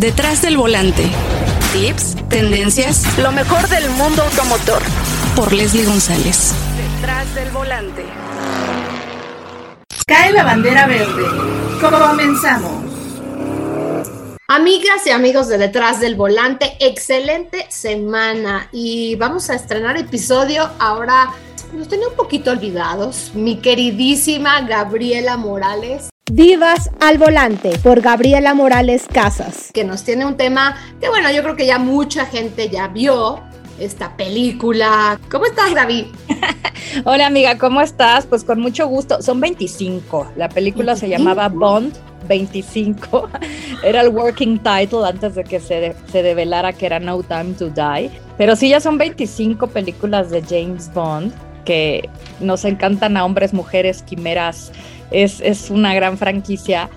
Detrás del volante. Tips, tendencias, lo mejor del mundo automotor. Por Leslie González. Detrás del volante. Cae la bandera verde. Comenzamos. Amigas y amigos de Detrás del Volante, excelente semana y vamos a estrenar episodio ahora. Nos tenía un poquito olvidados. Mi queridísima Gabriela Morales Vivas al Volante por Gabriela Morales Casas. Que nos tiene un tema que bueno, yo creo que ya mucha gente ya vio esta película. ¿Cómo estás, David? Hola amiga, ¿cómo estás? Pues con mucho gusto. Son 25. La película se llamaba Bond 25. Era el working title antes de que se, se develara que era No Time to Die. Pero sí, ya son 25 películas de James Bond que nos encantan a hombres, mujeres, quimeras, es, una gran franquicia.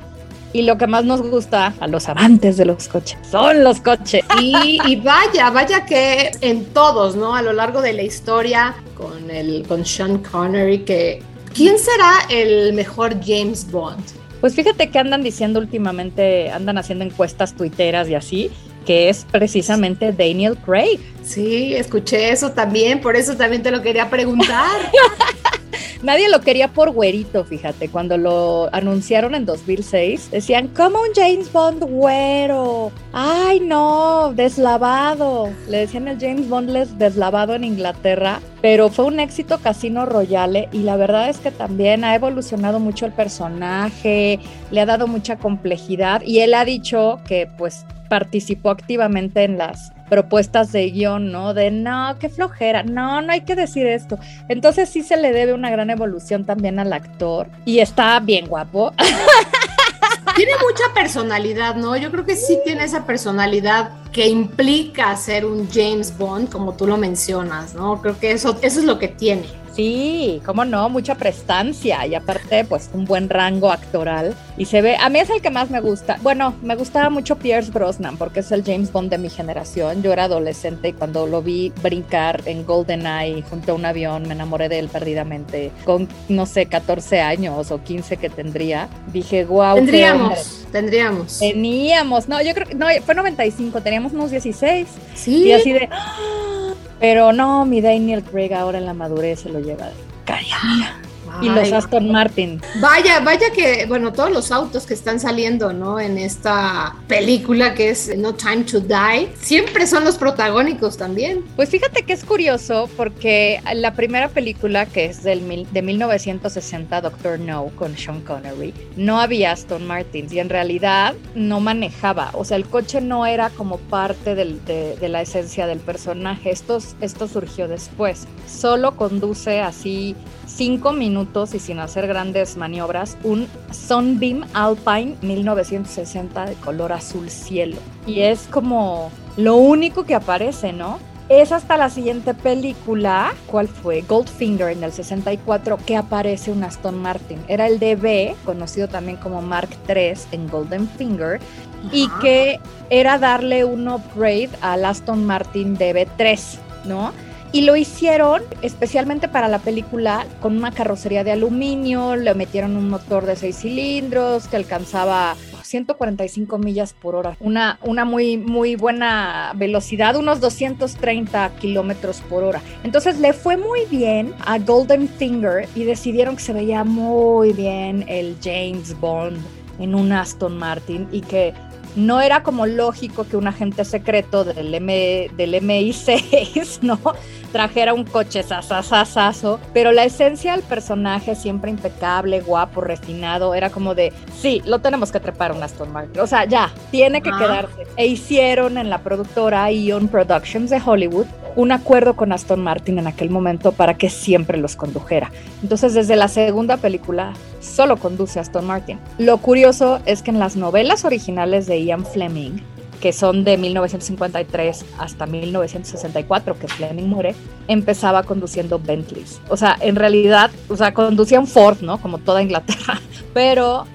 Y lo que más nos gusta a los amantes de los coches son los coches. Y, vaya, vaya que en todos, ¿no? A lo largo de la historia, con, el, con Sean Connery, que ¿quién será el mejor James Bond? Pues fíjate que andan diciendo últimamente, andan haciendo encuestas tuiteras y así, que es precisamente Daniel Craig. Sí, escuché eso también, por eso también te lo quería preguntar. Nadie lo quería por güerito, fíjate. Cuando lo anunciaron en 2006, decían, como un James Bond güero. Ay, no, deslavado. Le decían el James Bond deslavado en Inglaterra, pero fue un éxito Casino Royale y la verdad es que también ha evolucionado mucho el personaje, le ha dado mucha complejidad y él ha dicho que pues participó activamente en las propuestas de guion, ¿no? De no, qué flojera, no, no hay que decir esto. Entonces sí se le debe una gran evolución también al actor y está bien guapo. Tiene mucha personalidad, ¿no? Yo creo que sí tiene esa personalidad que implica ser un James Bond, como tú lo mencionas, ¿no? Creo que eso, eso es lo que tiene. Sí, cómo no, mucha prestancia y aparte pues un buen rango actoral y se ve, a mí es el que más me gusta. Bueno, me gustaba mucho Pierce Brosnan porque es el James Bond de mi generación. Yo era adolescente y cuando lo vi brincar en GoldenEye junto a un avión me enamoré de él perdidamente. Con no sé, 14 años o 15 que tendría, dije, wow. Tendríamos, tendríamos. Teníamos, no, yo creo que no, fue 95, teníamos unos 16. Sí. Y así de pero no, mi Daniel Craig ahora en la madurez se lo lleva. De calla y los Aston Martin. Vaya, vaya que, bueno, todos los autos que están saliendo, ¿no? En esta película que es No Time to Die, siempre son los protagónicos también. Pues fíjate que es curioso porque la primera película, que es del de 1960, Doctor No, con Sean Connery, no había Aston Martins y en realidad no manejaba, o sea, el coche no era como parte de, la esencia del personaje, esto, esto surgió después, solo conduce así cinco minutos y sin hacer grandes maniobras, un Sunbeam Alpine 1960 de color azul cielo. Y es como lo único que aparece, ¿no? Es hasta la siguiente película, ¿cuál fue? Goldfinger en el 64, que aparece un Aston Martin. Era el DB, conocido también como Mark III en Golden Finger, y que era darle un upgrade al Aston Martin DB3, ¿no? Y lo hicieron especialmente para la película con una carrocería de aluminio, le metieron un motor de seis cilindros que alcanzaba 145 millas por hora, una, una muy, muy buena velocidad, unos 230 kilómetros por hora. Entonces le fue muy bien a Golden Finger y decidieron que se veía muy bien el James Bond en un Aston Martin y que no era como lógico que un agente secreto del, M, del MI6, ¿no? Trajera un coche sasasasazo, pero la esencia del personaje siempre impecable, guapo, refinado, era como de, sí, lo tenemos que trepar un Aston Martin, o sea, ya, tiene que quedarse. E hicieron en la productora Ion Productions de Hollywood un acuerdo con Aston Martin en aquel momento para que siempre los condujera. Entonces, desde la segunda película, solo conduce Aston Martin. Lo curioso es que en las novelas originales de Ian Fleming, que son de 1953 hasta 1964, que Fleming muere, empezaba conduciendo Bentleys. O sea, en realidad, o sea, conducía un Ford, ¿no? Como toda Inglaterra, pero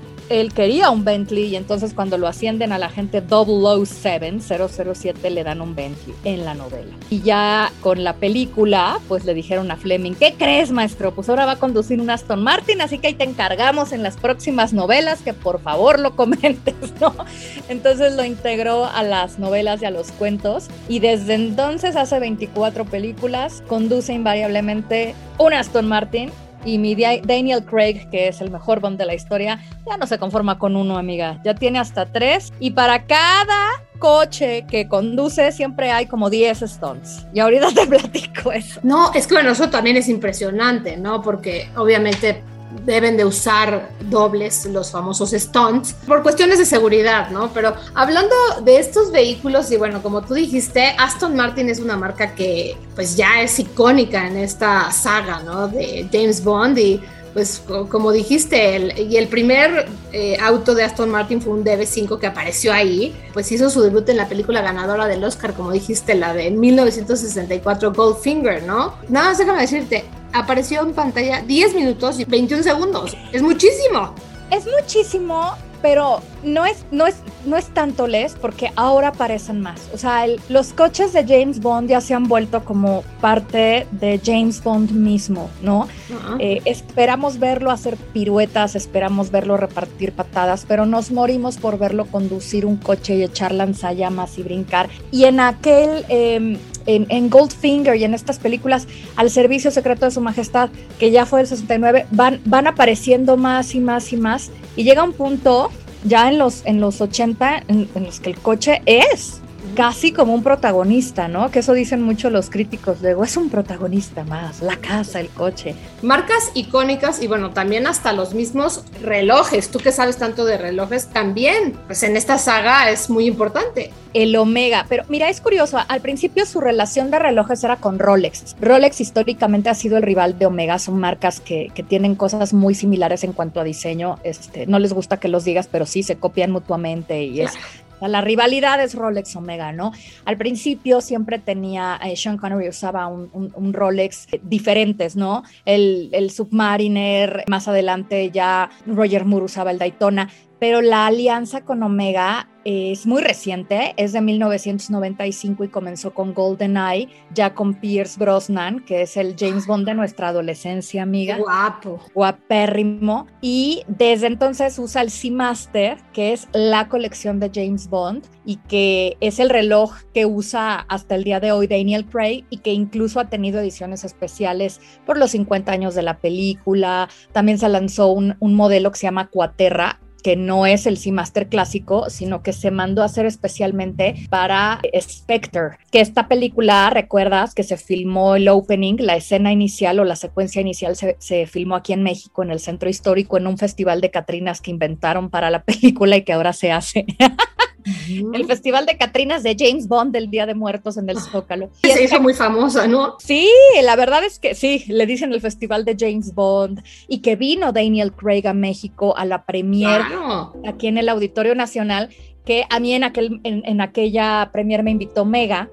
él quería un Bentley y entonces cuando lo ascienden a la gente 007, 007 le dan un Bentley en la novela. Y ya con la película, pues le dijeron a Fleming, ¿qué crees maestro? Pues ahora va a conducir un Aston Martin, así que ahí te encargamos en las próximas novelas que por favor lo comentes, ¿no? Entonces lo integró a las novelas y a los cuentos y desde entonces hace 24 películas, conduce invariablemente un Aston Martin y mi Daniel Craig, que es el mejor Bond de la historia, ya no se conforma con uno, amiga. Ya tiene hasta tres. Y para cada coche que conduce siempre hay como 10 stunts. Y ahorita te platico eso. No, es que bueno, eso también es impresionante, ¿no? Porque obviamente deben de usar dobles los famosos stunts por cuestiones de seguridad, ¿no? Pero hablando de estos vehículos y bueno, como tú dijiste, Aston Martin es una marca que pues ya es icónica en esta saga, ¿no? De James Bond y pues como dijiste, el, y el primer eh, auto de Aston Martin fue un DB5 que apareció ahí, pues hizo su debut en la película ganadora del Oscar, como dijiste, la de 1964 Goldfinger, ¿no? Nada más déjame decirte, apareció en pantalla 10 minutos y 21 segundos. Es muchísimo. Es muchísimo, pero no es, no es, no es tanto les porque ahora aparecen más. O sea, los coches de James Bond ya se han vuelto como parte de James Bond mismo, ¿no? Eh, esperamos verlo hacer piruetas, esperamos verlo repartir patadas, pero nos morimos por verlo conducir un coche y echar lanzallamas y brincar. Y en aquel em, en, Goldfinger y en estas películas al servicio secreto de su majestad, que ya fue el 69, van, van apareciendo más y más y más. Y llega un punto, ya en los, en los 80, en los que el coche es casi como un protagonista, ¿no? Que eso dicen mucho los críticos, luego es un protagonista más, la casa, el coche. Marcas icónicas y bueno, también hasta los mismos relojes, tú que sabes tanto de relojes, también, pues en esta saga es muy importante. El Omega, pero mira, es curioso, al principio su relación de relojes era con Rolex. Rolex históricamente ha sido el rival de Omega, son marcas que, que tienen cosas muy similares en cuanto a diseño, este, no les gusta que los digas, pero sí se copian mutuamente y es la rivalidad es Rolex Omega, ¿no? Al principio siempre tenía, eh, Sean Connery usaba un, Rolex diferentes, ¿no? El Submariner, más adelante ya Roger Moore usaba el Daytona, pero la alianza con Omega es muy reciente, es de 1995 y comenzó con GoldenEye, ya con Pierce Brosnan, que es el James Bond de nuestra adolescencia, amiga. Guapo. Guapérrimo. Y desde entonces usa el Seamaster, que es la colección de James Bond y que es el reloj que usa hasta el día de hoy Daniel Craig y que incluso ha tenido ediciones especiales por los 50 años de la película. También se lanzó un, un modelo que se llama Quaterra que no es el Seamaster clásico, sino que se mandó a hacer especialmente para Spectre, que esta película, recuerdas que se filmó el opening, la escena inicial o la secuencia inicial se, se filmó aquí en México, en el centro histórico, en un festival de Catrinas que inventaron para la película y que ahora se hace. El Festival de Catrinas de James Bond del Día de Muertos en el ah, Zócalo. Se hizo muy famosa, ¿no? Sí, la verdad es que sí, le dicen el Festival de James Bond y que vino Daniel Craig a México a la premier aquí en el Auditorio Nacional, que a mí en, aquel, en, aquella premier me invitó Mega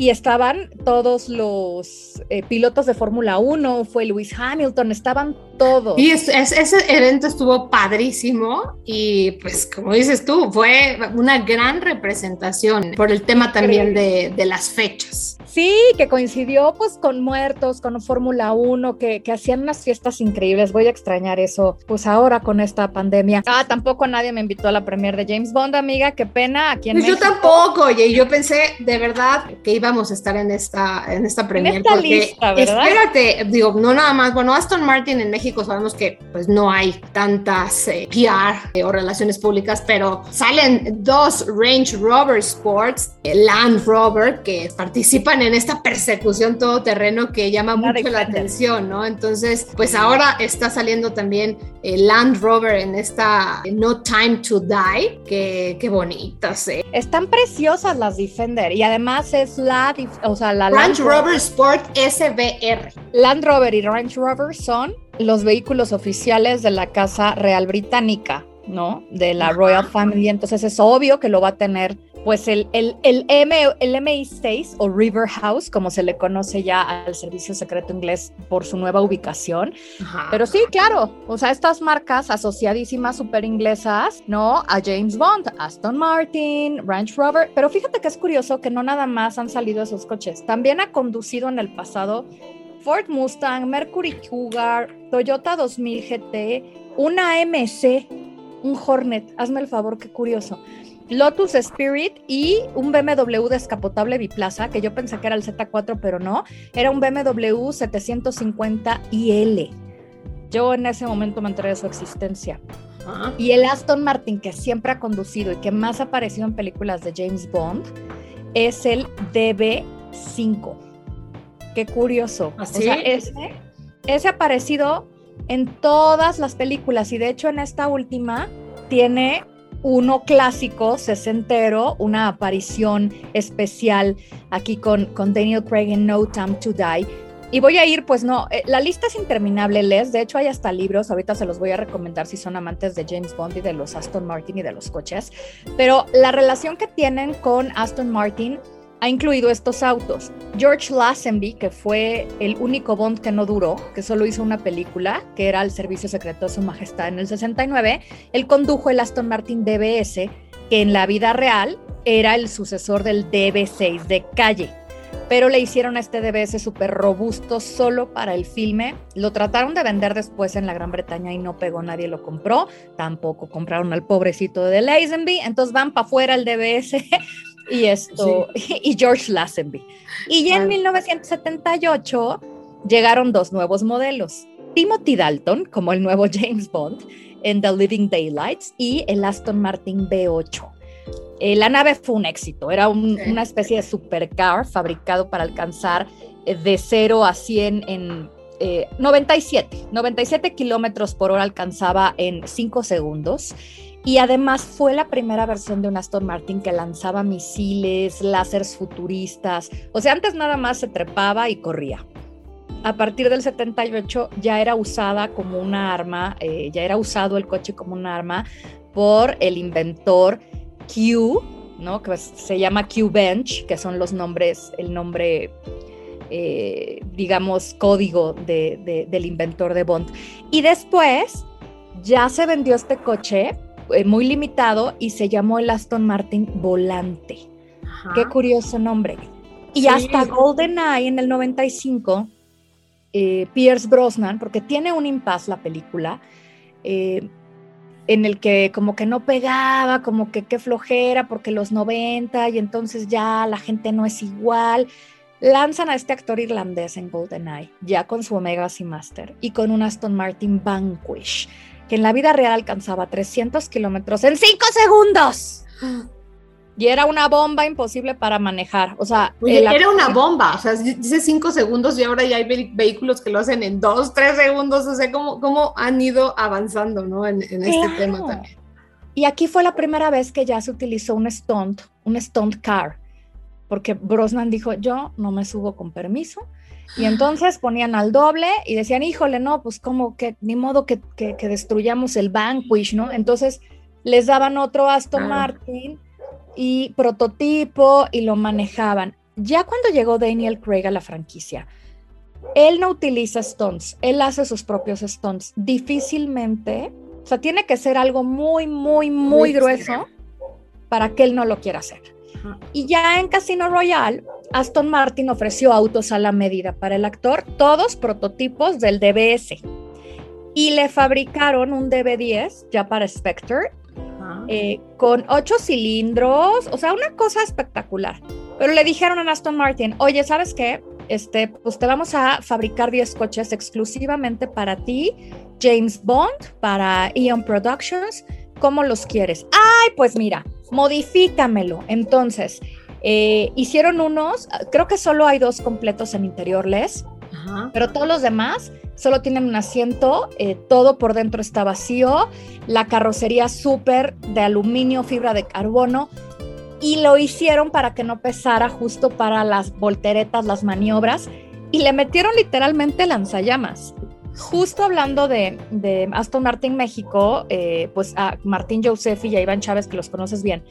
y estaban todos los eh, pilotos de Fórmula 1, fue Lewis Hamilton, estaban todos. Y ese evento estuvo padrísimo y pues como dices tú, fue una gran representación por el tema también de, de las fechas. Sí, que coincidió pues con muertos, con Fórmula 1, que, que, hacían unas fiestas increíbles. Voy a extrañar eso, pues ahora con esta pandemia. Ah, tampoco nadie me invitó a la premier de James Bond, amiga, qué pena. Aquí en pues yo tampoco, oye, yo pensé de verdad que íbamos a estar en esta, en esta premier. En esta lista, ¿verdad? Espérate, digo, no nada más, bueno, Aston Martin en México sabemos que pues no hay tantas eh, PR eh, o relaciones públicas, pero salen dos Range Rover Sports, eh, Land Rover, que participan en esta persecución todoterreno que llama mucho la atención, ¿no? Entonces, pues ahora está saliendo también el Land Rover en esta No Time to Die, que qué bonitas, ¿eh? Están preciosas las Defender y además es la, o sea, la Land Rover Sport SBR. Land Rover y Range Rover son los vehículos oficiales de la Casa Real Británica. ¿no? De la Royal Family. Entonces es obvio que lo va a tener pues el, el, el, M, el MI6 o River House, como se le conoce ya al servicio secreto inglés por su nueva ubicación. Pero sí, claro, o sea, estas marcas asociadísimas super inglesas, ¿no? A James Bond, Aston Martin, Range Rover, pero fíjate que es curioso que no nada más han salido esos coches, también ha conducido en el pasado Ford Mustang, Mercury Cougar, Toyota 2000 GT, una AMC, un Hornet, hazme el favor, qué curioso. Lotus Spirit y un BMW descapotable biplaza, que yo pensé que era el Z4, pero no, era un BMW 750 IL. Yo en ese momento me enteré de su existencia. Ah. Y el Aston Martin que siempre ha conducido y que más ha aparecido en películas de James Bond es el DB5. Qué curioso. ¿Ah, o sea, ese, ese ha aparecido en todas las películas y de hecho en esta última tiene uno clásico, sesentero, una aparición especial aquí con, con Daniel Craig en No Time to Die. Y voy a ir, pues no, eh, la lista es interminable, Les. De hecho, hay hasta libros, ahorita se los voy a recomendar si son amantes de James Bond y de los Aston Martin y de los coches. Pero la relación que tienen con Aston Martin ha incluido estos autos. George Lazenby, que fue el único Bond que no duró, que solo hizo una película, que era el Servicio Secreto de Su Majestad en el 69, él condujo el Aston Martin DBS, que en la vida real era el sucesor del DB6 de calle. Pero le hicieron a este DBS súper robusto solo para el filme. Lo trataron de vender después en la Gran Bretaña y no pegó, nadie lo compró. Tampoco compraron al pobrecito de Lazenby. Entonces van para afuera el DBS y esto, y George Lazenby. Y ya en 1978 llegaron dos nuevos modelos. Timothy Dalton, como el nuevo James Bond, en The Living Daylights, y el Aston Martin B8. Eh, la nave fue un éxito, era una especie de supercar fabricado para alcanzar eh, de 0 a 100 en 97, 97 kilómetros por hora alcanzaba en 5 segundos y además fue la primera versión de un Aston Martin que lanzaba misiles, láseres futuristas. O sea, antes nada más se trepaba y corría. A partir del 78 ya era usada como una arma, eh, ya era usado el coche como un arma por el inventor Q, ¿no? Que se llama Q Bench, que son los nombres, el nombre eh, digamos, código del inventor de Bond. Y después ya se vendió este coche eh, muy limitado y se llamó el Aston Martin Volante. Qué curioso nombre. Y hasta GoldenEye en el 95, eh, Pierce Brosnan, porque tiene un impasse la película, eh, en el que como que no pegaba, como que qué flojera, porque los 90 y entonces ya la gente no es igual. Lanzan a este actor irlandés en GoldenEye, ya con su Omega Seamaster y con un Aston Martin Vanquish que en la vida real alcanzaba 300 kilómetros en 5 segundos. Y era una bomba imposible para manejar. O sea, era una bomba. O sea, dice 5 segundos y ahora ya hay vehículos que lo hacen en 2, 3 segundos. O sea, cómo, cómo han ido avanzando, ¿no? En, este tema también. Y aquí fue la primera vez que ya se utilizó un stunt, un stunt car, porque Brosnan dijo, yo no me subo con permiso, y entonces ponían al doble y decían, híjole, no, pues como que ni modo que, destruyamos el Vanquish, ¿no? Entonces les daban otro Aston Martin y prototipo y lo manejaban. Ya cuando llegó Daniel Craig a la franquicia, él no utiliza stunts, él hace sus propios stunts. Difícilmente, o sea, tiene que ser algo muy, muy, muy grueso para que él no lo quiera hacer. Y ya en Casino Royale, Aston Martin ofreció autos a la medida para el actor, todos prototipos del DBS. Y le fabricaron un DB10 ya para Spectre, eh, con ocho cilindros, o sea, una cosa espectacular. Pero le dijeron a Aston Martin, oye, ¿sabes qué? Este, pues te vamos a fabricar 10 coches exclusivamente para ti, James Bond, para Eon Productions, ¿cómo los quieres? Ay, pues mira, modifícamelo. Entonces, eh, hicieron unos, creo que solo hay dos completos en interiorles, pero todos los demás solo tienen un asiento, eh, todo por dentro está vacío, la carrocería súper de aluminio, fibra de carbono, y lo hicieron para que no pesara justo para las volteretas, las maniobras, y le metieron literalmente lanzallamas. Justo hablando de, Aston Martin México, eh, pues a Martín Joseph y a Iván Chávez, que los conoces bien,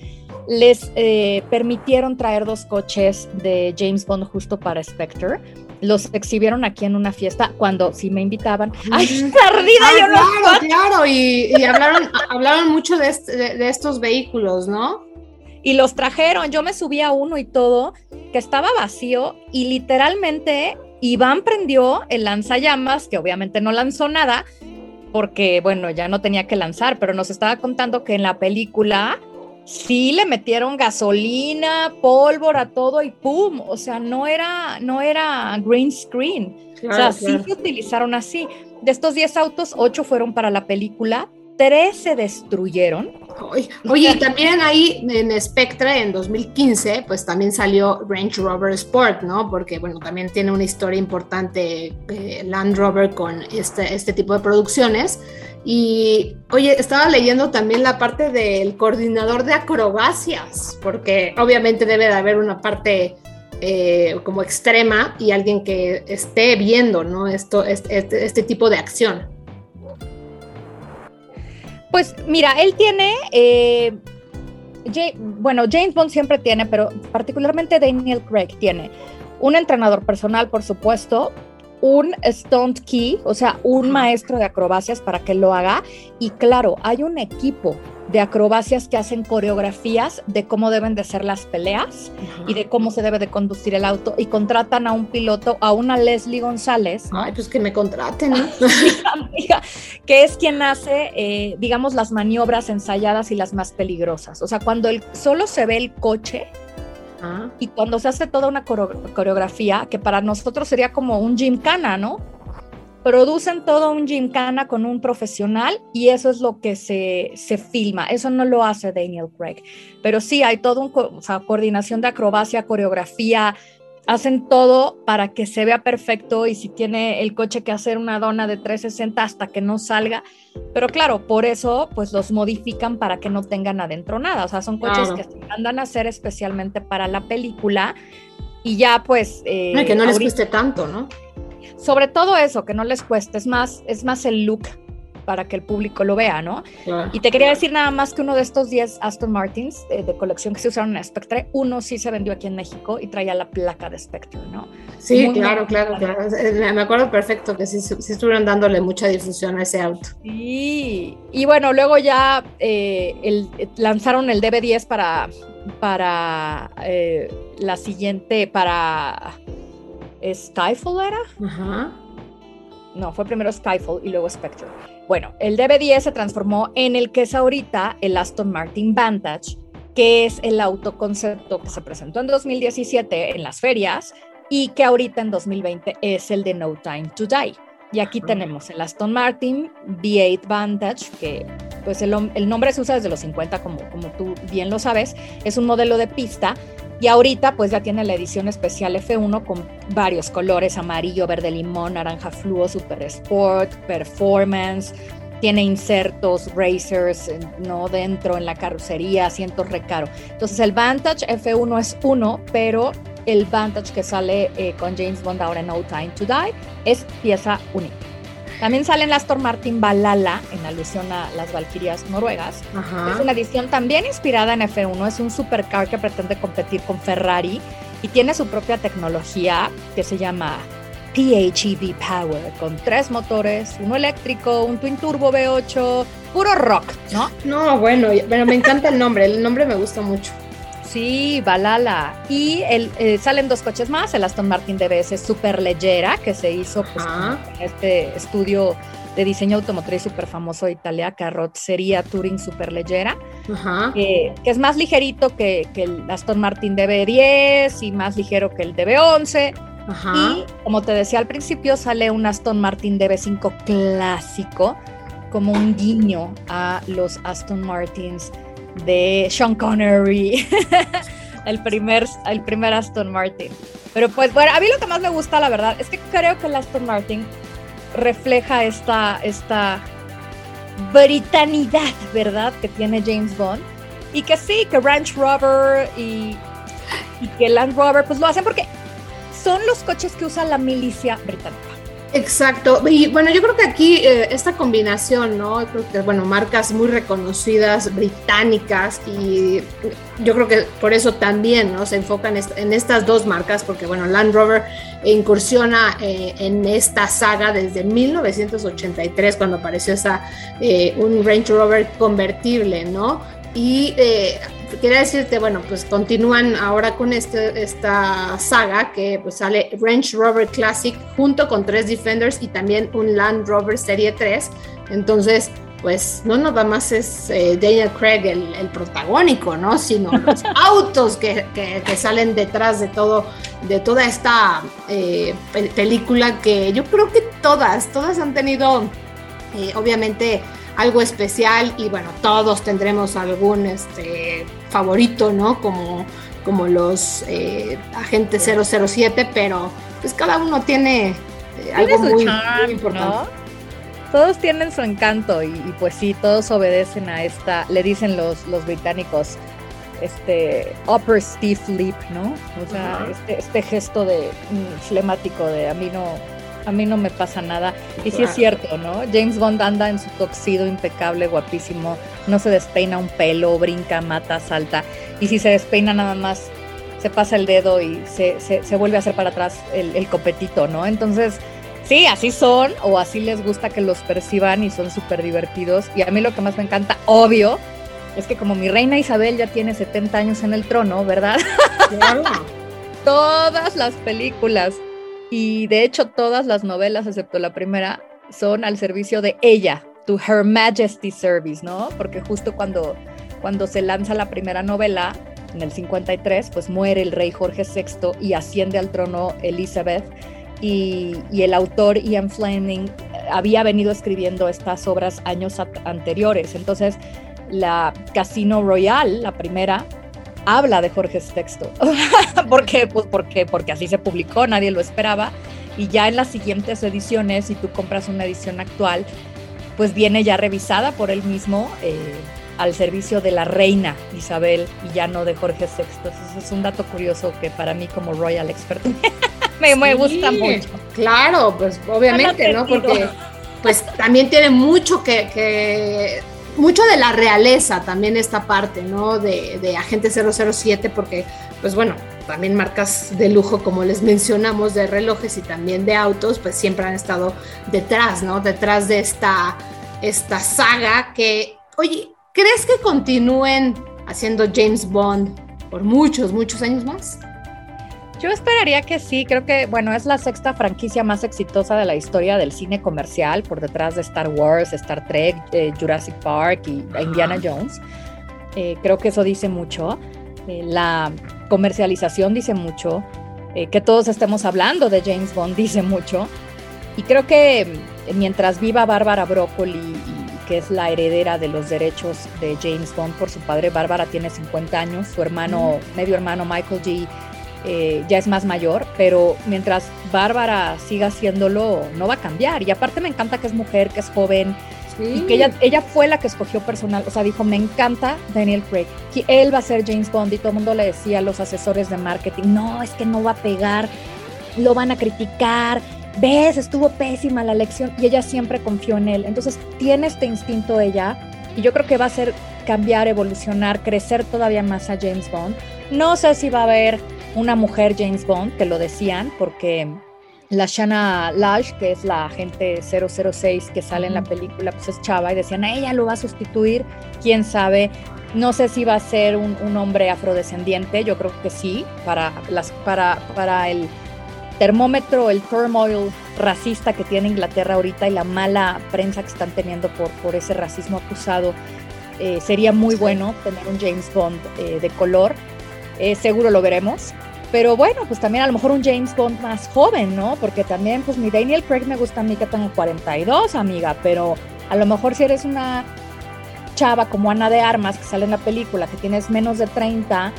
les eh, permitieron traer dos coches de James Bond justo para Spectre. Los exhibieron aquí en una fiesta cuando sí me invitaban. ¡Ay, tardida! Ay, yo no claro, claro, y, y hablaron, hablaron mucho de, este- de- de estos vehículos, ¿no? y los trajeron. Yo me subí a uno y todo, que estaba vacío y literalmente Iván prendió el lanzallamas, que obviamente no lanzó nada, porque bueno, ya no tenía que lanzar, pero nos estaba contando que en la película sí le metieron gasolina, pólvora, todo y pum, o sea, no era no era green screen. o sea, sí se utilizaron así. De estos 10 autos, 8 fueron para la película, 3 se destruyeron. Oye, y también ahí en Spectre en 2015, pues también salió Range Rover Sport, ¿no? Porque, bueno, también tiene una historia importante eh, Land Rover con este, este tipo de producciones. Y, oye, estaba leyendo también la parte del coordinador de acrobacias, porque obviamente debe de haber una parte eh, como extrema y alguien que esté viendo, ¿no? Esto, este, este tipo de acción. Pues mira, él tiene, eh, bueno, James Bond siempre tiene, pero particularmente Daniel Craig tiene un entrenador personal, por supuesto, un stunt key, o sea, un maestro de acrobacias para que lo haga. Y claro, hay un equipo de acrobacias que hacen coreografías de cómo deben de ser las peleas y de cómo se debe de conducir el auto y contratan a un piloto, a una Leslie González, Ay, pues que me contraten, ¿no? amiga, que es quien hace, eh, digamos, las maniobras ensayadas y las más peligrosas. O sea, cuando el, solo se ve el coche Ah. y cuando se hace toda una coreo- coreografía, que para nosotros sería como un gymkhana, ¿no? Producen todo un gymkhana con un profesional y eso es lo que se, se filma. Eso no lo hace Daniel Craig. Pero sí, hay todo un, co- o sea, coordinación de acrobacia, coreografía, hacen todo para que se vea perfecto y si tiene el coche que hacer una dona de 360 hasta que no salga. Pero claro, por eso pues los modifican para que no tengan adentro nada. O sea, son coches Claro. que se mandan a hacer especialmente para la película y ya pues... eh, Ay, que no les cueste tanto, ¿no? Sobre todo eso, que no les cueste, es más, es más el look para que el público lo vea, ¿no? Claro. Y te quería decir nada más que uno de estos 10 Aston Martins eh, de colección que se usaron en Spectre, uno sí se vendió aquí en México y traía la placa de Spectre, ¿no? Sí, Muy claro, claro, claro. Me acuerdo perfecto que sí, sí estuvieron dándole mucha difusión a ese auto. Sí, y bueno, luego ya eh, el- eh, lanzaron el DB10 para, para eh, la siguiente, para Skyfall era. Ajá. No, fue primero Skyfall y luego Spectre. Bueno, el DB10 se transformó en el que es ahorita el Aston Martin Vantage, que es el autoconcepto que se presentó en 2017 en las ferias y que ahorita en 2020 es el de No Time to Die. Y aquí tenemos el Aston Martin V8 Vantage, que pues el, el nombre se usa desde los 50, como, como tú bien lo sabes, es un modelo de pista y ahorita pues ya tiene la edición especial F1 con varios colores, amarillo, verde limón, naranja fluo, super sport, performance, tiene insertos, racers, ¿no? Dentro en la carrocería, asientos recaro. Entonces el Vantage F1 es uno, pero el Vantage que sale eh, con James Bond ahora en No Time to Die es pieza única. También sale en la Aston Martin Valhalla, en alusión a las Valquirias noruegas. Ajá. Es una edición también inspirada en F1, es un supercar que pretende competir con Ferrari y tiene su propia tecnología que se llama PHEV Power, con tres motores, uno eléctrico, un twin turbo V8, puro rock, ¿no? No, bueno, pero me encanta el nombre, el nombre me gusta mucho. Sí, Valhalla. Y el, eh, salen dos coches más, el Aston Martin DBS Super Leggera, que se hizo pues, Ajá. con este estudio de diseño automotriz súper famoso de Italia, Carrozzeria Touring Super Leggera. Ajá. que, que es más ligerito que, que el Aston Martin DB10 y más ligero que el DB11. Ajá. Y como te decía al principio, sale un Aston Martin DB5 clásico, como un guiño a los Aston Martins de Sean Connery, el, primer, el primer Aston Martin. Pero pues bueno, a mí lo que más me gusta, la verdad, es que creo que el Aston Martin refleja esta, esta britanidad, ¿verdad? Que tiene James Bond. Y que sí, que Ranch Rover y, y que Land Rover, pues lo hacen porque son los coches que usa la milicia británica. Exacto, y bueno, yo creo que aquí eh, esta combinación, ¿no? Creo que, bueno, marcas muy reconocidas, británicas, y yo creo que por eso también, ¿no? Se enfocan en estas dos marcas, porque, bueno, Land Rover incursiona eh, en esta saga desde 1983, cuando apareció esa, eh, un Range Rover convertible, ¿no? Y quería decirte, bueno, pues continúan ahora con este, esta saga que pues sale Range Rover Classic junto con tres Defenders y también un Land Rover Serie 3. Entonces, pues no nada más es eh, Daniel Craig el, protagónico, ¿no? Sino los autos que, salen detrás de todo, de toda esta eh, película que yo creo que todas, todas han tenido, eh, obviamente, algo especial y bueno, todos tendremos algún este, favorito, ¿no? Como, como los eh, agentes 007, pero pues cada uno tiene eh, algo muy, importante. Todos tienen su encanto y, pues sí, todos obedecen a esta, le dicen los, los británicos, este upper stiff lip, ¿no? O sea, este, este, gesto de mm, flemático de a mí no, a mí no me pasa nada. Y sí es cierto, ¿no? James Bond anda en su toxido impecable, guapísimo, no se despeina un pelo, brinca, mata, salta. Y si se despeina nada más, se pasa el dedo y se, se, vuelve a hacer para atrás el, el, copetito, ¿no? Entonces, sí, así son o así les gusta que los perciban y son súper divertidos. Y a mí lo que más me encanta, obvio, es que como mi reina Isabel ya tiene 70 años en el trono, ¿verdad? Claro. Todas las películas y de hecho todas las novelas, excepto la primera, son al servicio de ella, to Her Majesty Service, ¿no? Porque justo cuando, cuando se lanza la primera novela, en el 53, pues muere el rey Jorge VI y asciende al trono Elizabeth. Y, y, el autor Ian Fleming había venido escribiendo estas obras años anteriores. Entonces, la Casino Royal, la primera, habla de Jorge VI. ¿Por qué? Pues porque, porque así se publicó, nadie lo esperaba. Y ya en las siguientes ediciones, si tú compras una edición actual, pues viene ya revisada por él mismo eh, al servicio de la reina Isabel y ya no de Jorge VI. Entonces es un dato curioso que para mí como royal expert me, gusta mucho. Claro, pues obviamente, ¿no? Porque pues también tiene mucho que, que mucho de la realeza también esta parte, ¿no? De, de Agente 007, porque, pues bueno, también marcas de lujo, como les mencionamos, de relojes y también de autos, pues siempre han estado detrás, ¿no? Detrás de esta, esta saga que, oye, ¿crees que continúen haciendo James Bond por muchos, muchos años más? Yo esperaría que sí, creo que, bueno, es la sexta franquicia más exitosa de la historia del cine comercial, por detrás de Star Wars, Star Trek, eh, Jurassic Park y Indiana Jones. Eh, creo que eso dice mucho. Eh, la comercialización dice mucho. que todos estemos hablando de James Bond dice mucho. Y creo que mientras viva Bárbara Broccoli, que es la heredera de los derechos de James Bond por su padre, Bárbara tiene 50 años, su hermano, medio hermano Michael G eh, ya es más mayor, pero mientras Bárbara siga haciéndolo, no va a cambiar. Y aparte me encanta que es mujer, que es joven, y que ella, ella fue la que escogió personal, o sea, dijo, me encanta Daniel Craig, que él va a ser James Bond y todo el mundo le decía a los asesores de marketing, no, es que no va a pegar, lo van a criticar, ves, estuvo pésima la elección y ella siempre confió en él. Entonces tiene este instinto ella y yo creo que va a ser cambiar, evolucionar, crecer todavía más a James Bond. No sé si va a haber una mujer James Bond, que lo decían, porque la Shanna Lash, que es la agente 006 que sale en la película, pues es chava y decían, ella lo va a sustituir, quién sabe. No sé si va a ser un, hombre afrodescendiente, yo creo que sí, para, las, para, para el termómetro, el turmoil racista que tiene Inglaterra ahorita y la mala prensa que están teniendo por, por ese racismo acusado, eh, sería muy bueno tener un James Bond eh, de color. Eh, seguro lo veremos. Pero bueno, pues también a lo mejor un James Bond más joven, ¿no? Porque también, pues mi Daniel Craig me gusta a mí que tengo 42, amiga, pero a lo mejor si eres una chava como Ana de Armas que sale en la película, que tienes menos de 30,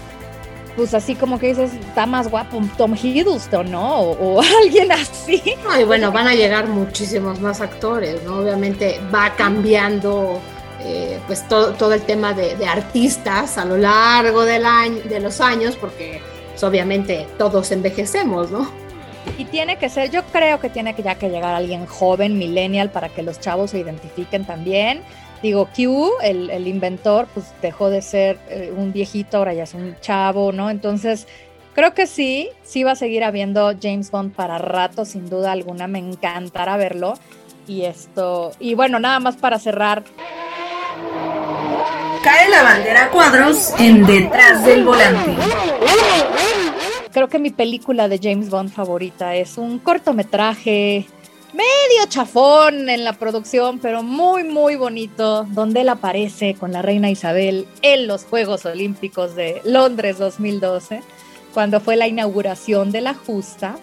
pues así como que dices, está más guapo Tom Hiddleston, ¿no? O, alguien así. y bueno, van a llegar muchísimos más actores, ¿no? Obviamente va cambiando eh, pues todo, todo, el tema de, artistas a lo largo del año, de los años, porque pues, obviamente todos envejecemos, ¿no? Y tiene que ser, yo creo que tiene que ya que llegar alguien joven, millennial, para que los chavos se identifiquen también. Digo, Q, el, el inventor, pues dejó de ser eh, un viejito, ahora ya es un chavo, ¿no? Entonces, creo que sí, sí va a seguir habiendo James Bond para rato, sin duda alguna, me encantará verlo. Y esto, y bueno, nada más para cerrar. Cae la bandera a cuadros en detrás del volante. Creo que mi película de James Bond favorita es un cortometraje medio chafón en la producción, pero muy, muy bonito, donde él aparece con la reina Isabel en los Juegos Olímpicos de Londres 2012, cuando fue la inauguración de la justa,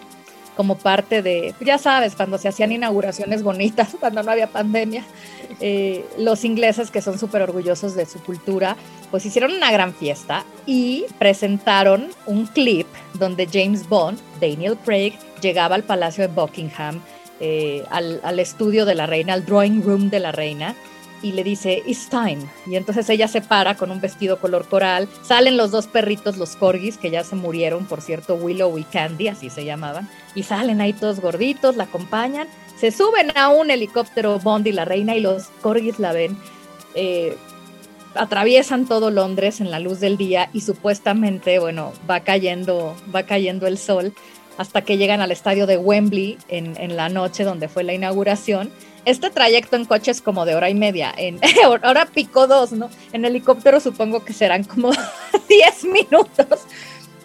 como parte de, ya sabes, cuando se hacían inauguraciones bonitas, cuando no había pandemia, eh, los ingleses que son súper orgullosos de su cultura, pues hicieron una gran fiesta y presentaron un clip donde James Bond, Daniel Craig, llegaba al Palacio de Buckingham eh, al, al, estudio de la reina, al drawing room de la reina, y le dice, it's time. Y entonces ella se para con un vestido color coral. Salen los dos perritos, los corgis, que ya se murieron, por cierto, Willow y Candy, así se llamaban. Y salen ahí todos gorditos, la acompañan. Se suben a un helicóptero Bond y la reina y los corgis la ven. Eh, atraviesan todo Londres en la luz del día y supuestamente, bueno, va cayendo, va cayendo el sol hasta que llegan al estadio de Wembley en, en, la noche donde fue la inauguración. Este trayecto en coche es como de hora y media, en hora pico dos, ¿no? En helicóptero supongo que serán como 10 minutos.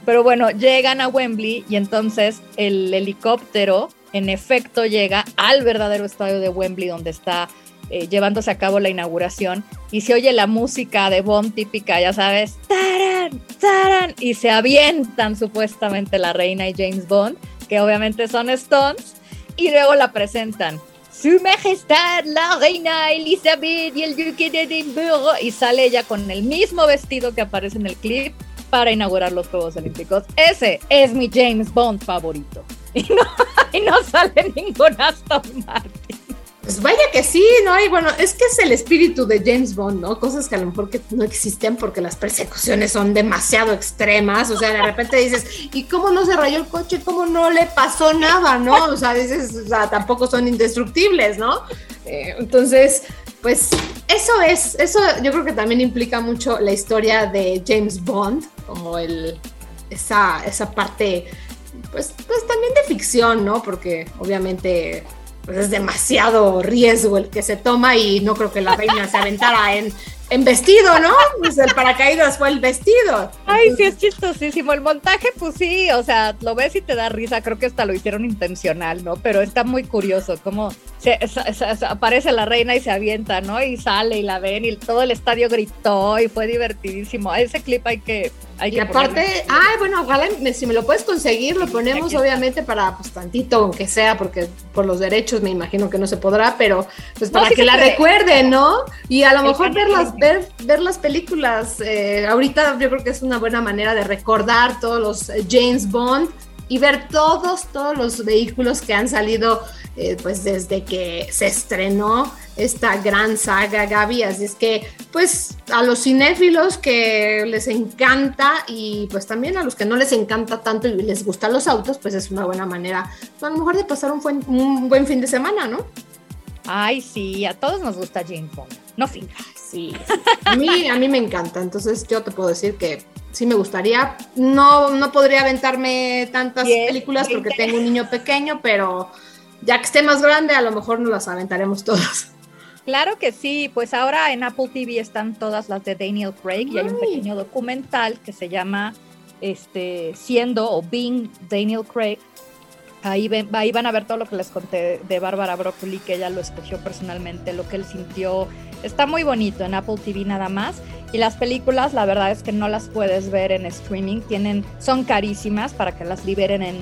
Pero bueno, llegan a Wembley y entonces el helicóptero en efecto llega al verdadero estadio de Wembley donde está eh, llevándose a cabo la inauguración y se oye la música de Bond típica, ya sabes, ¡Taran! ¡Taran! y se avientan supuestamente la reina y James Bond, que obviamente son Stones, y luego la presentan. Su Majestad, la reina Elizabeth y el duque de Edimburgo, y sale ella con el mismo vestido que aparece en el clip para inaugurar los Juegos Olímpicos. Ese es mi James Bond favorito. Y no, y no sale ningún Aston. Pues vaya que sí, ¿no? Y bueno, es que es el espíritu de James Bond, ¿no? Cosas que a lo mejor que no existen porque las persecuciones son demasiado extremas, o sea, de repente dices, ¿y cómo no se rayó el coche? ¿Cómo no le pasó nada, no? O sea, dices, o sea, tampoco son indestructibles, ¿no? Eh, entonces, pues eso es, eso yo creo que también implica mucho la historia de James Bond, como el, esa, esa parte, pues, pues también de ficción, ¿no? Porque obviamente pues es demasiado riesgo el que se toma y no creo que la reina se aventara en, en vestido, ¿no? Pues el paracaídas fue el vestido. Ay, sí, es chistosísimo. El montaje, pues sí, o sea, lo ves y te da risa. Creo que hasta lo hicieron intencional, ¿no? Pero está muy curioso cómo se, se, se, aparece la reina y se avienta, ¿no? Y sale y la ven y todo el estadio gritó y fue divertidísimo. A ese clip hay que y aparte, ay, bueno, ojalá si me lo puedes conseguir, lo ponemos obviamente para pues tantito, aunque sea, porque por los derechos me imagino que no se podrá, pero pues para no, sí que la recuerden, ¿no? Y a lo mejor ver las, ver, ver las películas, eh, ahorita yo creo que es una buena manera de recordar todos los James Bond y ver todos, todos los vehículos que han salido eh, pues desde que se estrenó esta gran saga Gaby, así es que pues a los cinéfilos que les encanta y pues también a los que no les encanta tanto y les gustan los autos, pues es una buena manera a lo mejor de pasar un buen, un buen fin de semana, ¿no? Ay, sí, a todos nos gusta Jane Fonda, no fingas. Sí, a mí, a mí me encanta, entonces yo te puedo decir que sí me gustaría. No, no podría aventarme tantas películas porque tengo un niño pequeño, pero ya que esté más grande, a lo mejor nos las aventaremos todas. Claro que sí, pues ahora en Apple TV están todas las de Daniel Craig Ay. y hay un pequeño documental que se llama este, Siendo o Being Daniel Craig. Ahí, ven, ahí van a ver todo lo que les conté de Bárbara Broccoli, que ella lo escogió personalmente, lo que él sintió. Está muy bonito en Apple TV nada más. Y las películas, la verdad es que no las puedes ver en streaming, tienen, son carísimas para que las liberen en,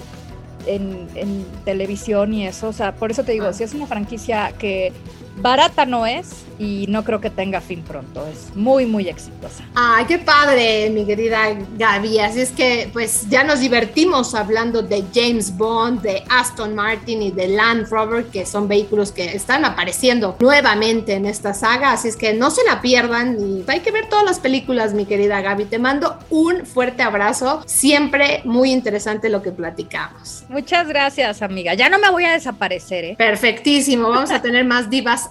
en, en televisión y eso. O sea, por eso te digo, ah. si es una franquicia que barata no es y no creo que tenga fin pronto. Es muy, muy exitosa. Ay, qué padre, mi querida Gaby. Así es que, pues, ya nos divertimos hablando de James Bond, de Aston Martin y de Land Rover, que son vehículos que están apareciendo nuevamente en esta saga. Así es que no se la pierdan y hay que ver todas las películas, mi querida Gaby. Te mando un fuerte abrazo. Siempre muy interesante lo que platicamos. Muchas gracias, amiga. Ya no me voy a desaparecer, ¿eh? Perfectísimo. Vamos a tener más divas